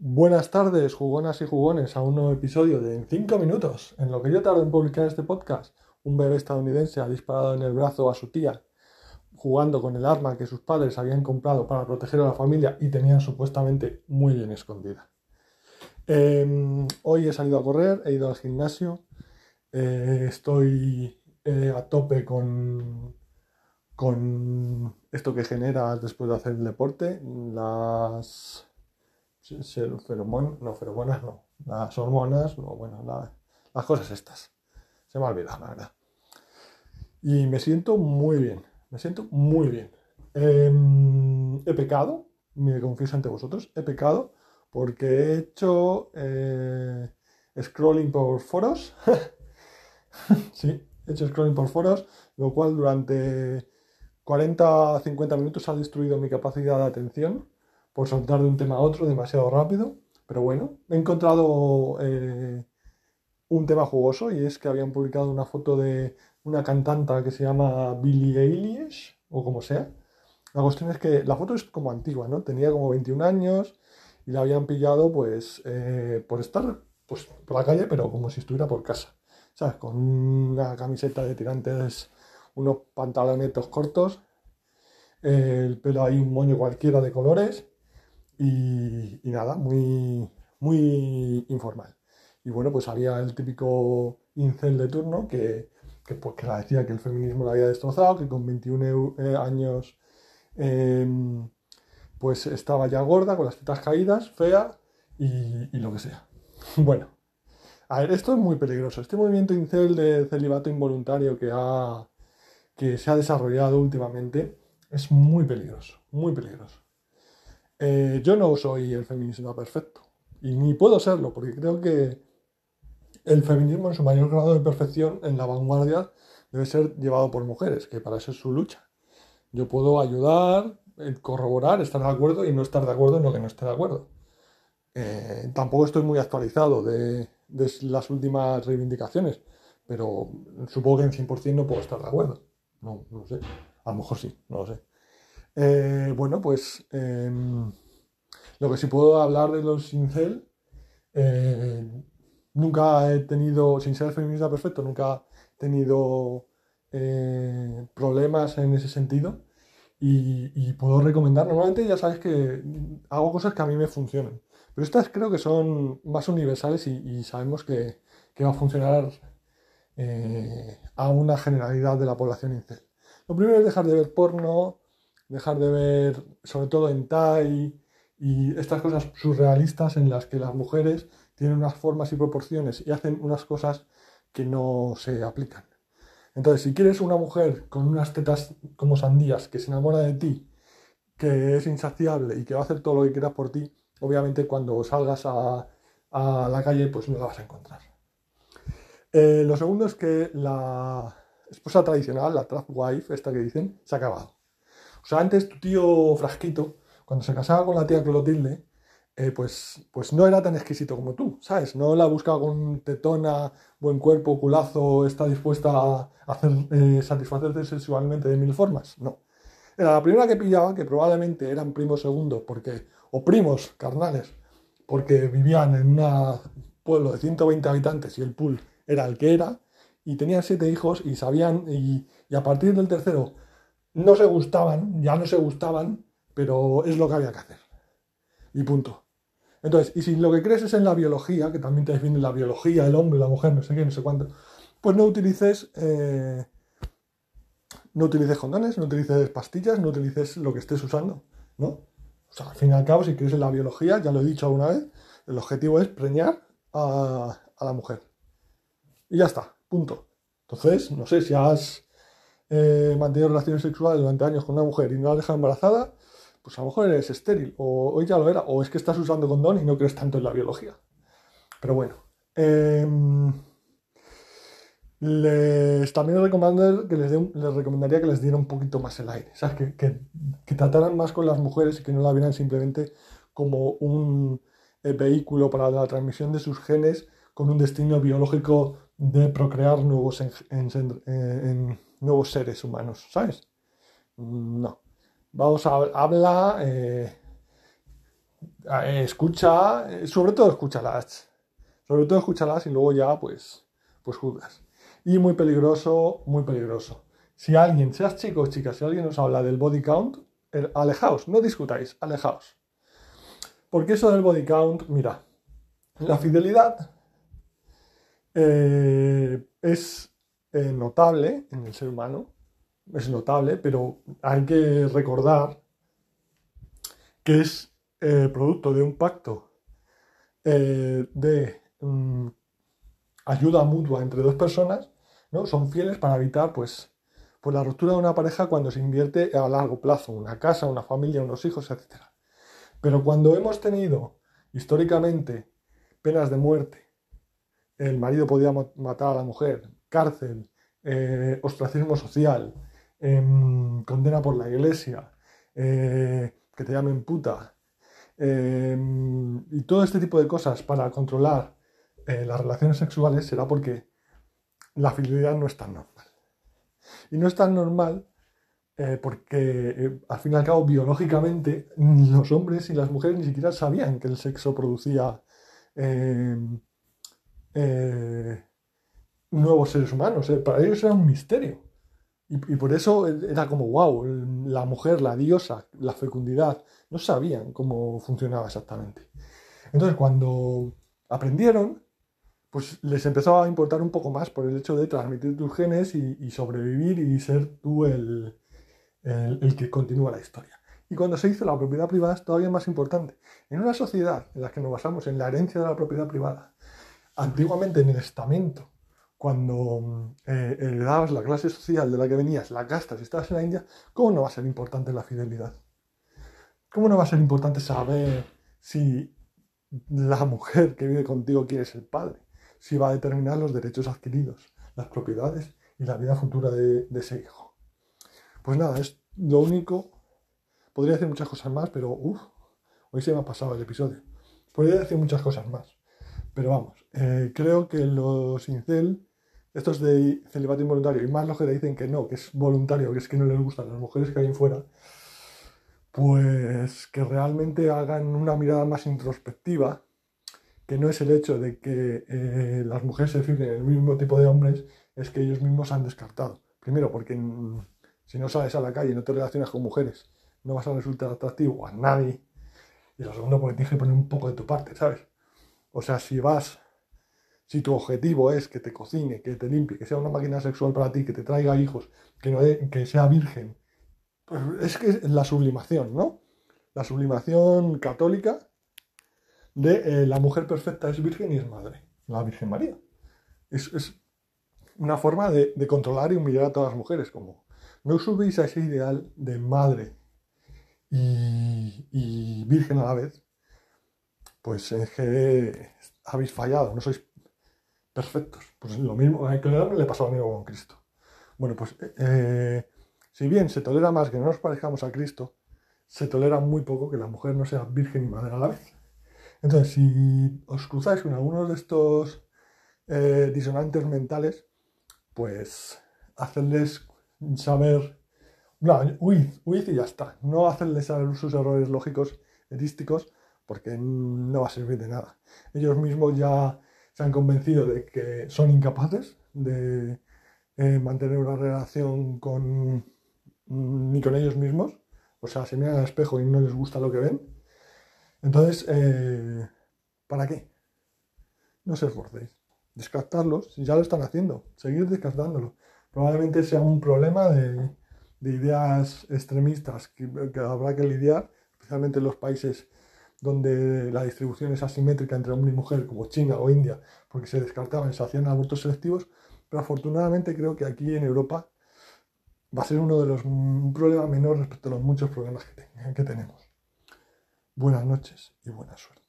Buenas tardes, jugonas y jugones, a un nuevo episodio de En 5 minutos. En lo que yo tardo en publicar este podcast, un bebé estadounidense ha disparado en el brazo a su tía, jugando con el arma que sus padres habían comprado para proteger a la familia y tenían supuestamente muy bien escondida. Em, hoy he salido a correr, he ido al gimnasio, eh, estoy eh, a tope con, con esto que genera después de hacer el deporte, las no, feromonas no, las hormonas, no, bueno, las cosas estas. Se me ha olvidado, la verdad. Y me siento muy bien, me siento muy bien. Em, he pecado, me confieso ante vosotros, he pecado porque he hecho eh, scrolling por foros. sí, he hecho scrolling por foros, lo cual durante 40 50 minutos ha destruido mi capacidad de atención por saltar de un tema a otro demasiado rápido. Pero bueno, he encontrado eh, un tema jugoso y es que habían publicado una foto de una cantante que se llama Billie Eilish o como sea. La cuestión es que la foto es como antigua, ¿no? Tenía como 21 años y la habían pillado pues eh, por estar pues, por la calle, pero como si estuviera por casa. ¿Sabes? Con una camiseta de tirantes, unos pantalonetos cortos, el pelo ahí un moño cualquiera de colores y, nada, muy, muy informal. Y bueno, pues había el típico incel de turno que, que, pues, que la decía que el feminismo la había destrozado, que con 21 eh, años em, pues estaba ya gorda, con las tetas caídas, fea y, y, lo que sea. Bueno, a ver, esto es muy peligroso. Este movimiento incel de celibato involuntario que, ha, que se ha desarrollado últimamente es muy peligroso, muy peligroso. Eh, yo no soy el feminismo perfecto y ni puedo serlo porque creo que el feminismo en su mayor grado de perfección en la vanguardia debe ser llevado por mujeres, que para eso es su lucha. Yo puedo ayudar, eh, corroborar, estar de acuerdo y no estar de acuerdo en lo que no esté de acuerdo. Eh, tampoco estoy muy actualizado de, las últimas reivindicaciones, pero supongo que en 100% no puedo estar de acuerdo. No, no sé. A lo mejor sí, no lo sé. Eh, bueno, pues em, lo que sí puedo hablar de los incel, eh, nunca he tenido, sin ser feminista perfecto, nunca he tenido eh, problemas en ese sentido y, puedo recomendar, normalmente ya sabes que hago cosas que a mí me funcionan, pero estas creo que son más universales y, sabemos que, que, va a funcionar a una generalidad de la población incel. Lo primero es dejar de ver porno, dejar de ver, sobre todo en Tai y estas cosas surrealistas en las que las mujeres tienen unas formas y proporciones y hacen unas cosas que no se aplican. Entonces, si quieres una mujer con unas tetas como sandías que se enamora de ti, que es insaciable y que va a hacer todo lo que quieras por ti, obviamente cuando salgas a, la calle pues no la vas a encontrar. Eh, lo segundo es que la esposa tradicional, la trap wife, esta que dicen, se ha acabado. Sea, antes tu tío Frasquito, cuando se casaba con la tía Clotilde, eh, pues, pues no era tan exquisito como tú, ¿sabes? No la buscaba con tetona, buen cuerpo, culazo, está dispuesta a hacer, eh, satisfacerte sexualmente de mil formas. No. Era la primera que pillaba, que probablemente eran primos segundos, porque, o primos carnales, porque vivían en un pueblo de 120 habitantes y el pool era el que era, y tenían siete hijos y sabían, y a partir del tercero no se gustaban, ya no se gustaban, pero es lo que había que hacer. Y punto. Entonces, y si lo que crees es en la biología, que también te define la biología, el hombre, la mujer, no sé qué, no sé cuánto, pues no utilices, eh, no utilices condones, no utilices pastillas, no utilices lo que estés usando, ¿no? O sea, al fin y al cabo, si crees en la biología, ya lo he dicho alguna vez, el objetivo es preñar a, a la mujer. Y ya está, punto. Entonces, no sé si has eh, mantenido relaciones sexuales durante años con una mujer y no la deja embarazada, pues a lo mejor eres estéril, o hoy ya lo era, o es que estás usando condón y no crees tanto en la biología. Pero bueno. Em, les, también les, recomendaría que les diera un poquito más el aire, ¿sabes? Que, que, que, trataran más con las mujeres y que no la vieran simplemente como un eh, vehículo para la transmisión de sus genes con un destino biológico de procrear nuevos en, nuevos seres humanos, ¿sabes? No. Vamos a hablar, eh, eh, escucha, eh, sobre todo escúchalas. Sobre todo escúchalas y luego ya, pues, pues juzgas. Y muy peligroso, muy peligroso. Si alguien, seas chico o chica, si alguien os habla del body count, alejaos, no discutáis, alejaos. Porque eso del body count, mira, la fidelidad es notable en el ser humano, es notable, pero hay que recordar que es eh, producto de un pacto eh, de mm, ayuda mutua entre dos personas, ¿no? Son fieles para evitar, pues, pues, la ruptura de una pareja cuando se invierte a largo plazo, una casa, una familia, unos hijos, etc. Pero cuando hemos tenido históricamente penas de muerte, el marido podía matar a la mujer, cárcel, eh, ostracismo social, em, condena por la iglesia, que te llamen puta, Em, y todo este tipo de cosas para controlar eh, las relaciones sexuales será porque la fidelidad no es tan normal. Y no es tan normal eh, porque, eh, al fin y al cabo, biológicamente, los hombres y las mujeres ni siquiera sabían que el sexo producía em, nuevos seres humanos. Para ellos era un misterio. Y, por eso era como, wow, la mujer, la diosa, la fecundidad, no sabían cómo funcionaba exactamente. Entonces, cuando aprendieron, pues les empezó a importar un poco más por el hecho de transmitir tus genes y, sobrevivir y ser tú el, el, que continúa la historia. Y cuando se hizo la propiedad privada es todavía más importante. En una sociedad en la que nos basamos en la herencia de la propiedad privada, antiguamente en el estamento, cuando eh, heredabas la clase social de la que venías, la casta, si estabas en la India, ¿cómo no va a ser importante la fidelidad? ¿Cómo no va a ser importante saber si la mujer que vive contigo quiere ser padre? Si va a determinar los derechos adquiridos, las propiedades y la vida futura de, ese hijo. Pues nada, es lo único. Podría decir muchas cosas más, pero uff, hoy se me ha pasado el episodio. Podría decir muchas cosas más. Pero vamos, eh, creo que los incel estos de celibato involuntario, y más los que te dicen que no, que es voluntario, que es que no les gustan las mujeres que hay fuera, pues que realmente hagan una mirada más introspectiva, que no es el hecho de que eh, las mujeres se fijen en el mismo tipo de hombres, es que ellos mismos han descartado. Primero, porque si no sales a la calle y no te relacionas con mujeres, no vas a resultar atractivo a nadie. Y lo segundo, porque tienes que poner un poco de tu parte, ¿sabes? O sea, si vas si tu objetivo es que te cocine, que te limpie, que sea una máquina sexual para ti, que te traiga hijos, que, no que sea virgen, pues es que es la sublimación, ¿no? La sublimación católica de eh, la mujer perfecta es virgen y es madre, la Virgen María. Es, una forma de, controlar y humillar a todas las mujeres, como no subís a ese ideal de madre y, y virgen a la vez, pues es que habéis fallado, no sois perfectos. Pues lo mismo, le pasó a mí con Cristo. Bueno, pues eh, si bien se tolera más que no nos parezcamos a Cristo, se tolera muy poco que la mujer no sea virgen y madre a la vez. Entonces, si os cruzáis con algunos de estos eh, disonantes mentales, pues hacerles saber, no, huid y ya está. No hacerles saber sus errores lógicos, erísticos, porque no va a servir de nada. Ellos mismos ya se han convencido de que son incapaces de eh, mantener una relación con mm, ni con ellos mismos. O sea, se miran al espejo y no les gusta lo que ven. Entonces, eh, ¿para qué? No se esforcéis. Descartarlos, si ya lo están haciendo, seguir descartándolo. Probablemente sea un problema de, ideas extremistas que, que habrá que lidiar, especialmente en los países donde la distribución es asimétrica entre hombre y mujer, como China o India, porque se descartaban, se hacían abortos selectivos, pero afortunadamente creo que aquí en Europa va a ser uno de los un problema menor respecto a los muchos problemas que, que tenemos. Buenas noches y buena suerte.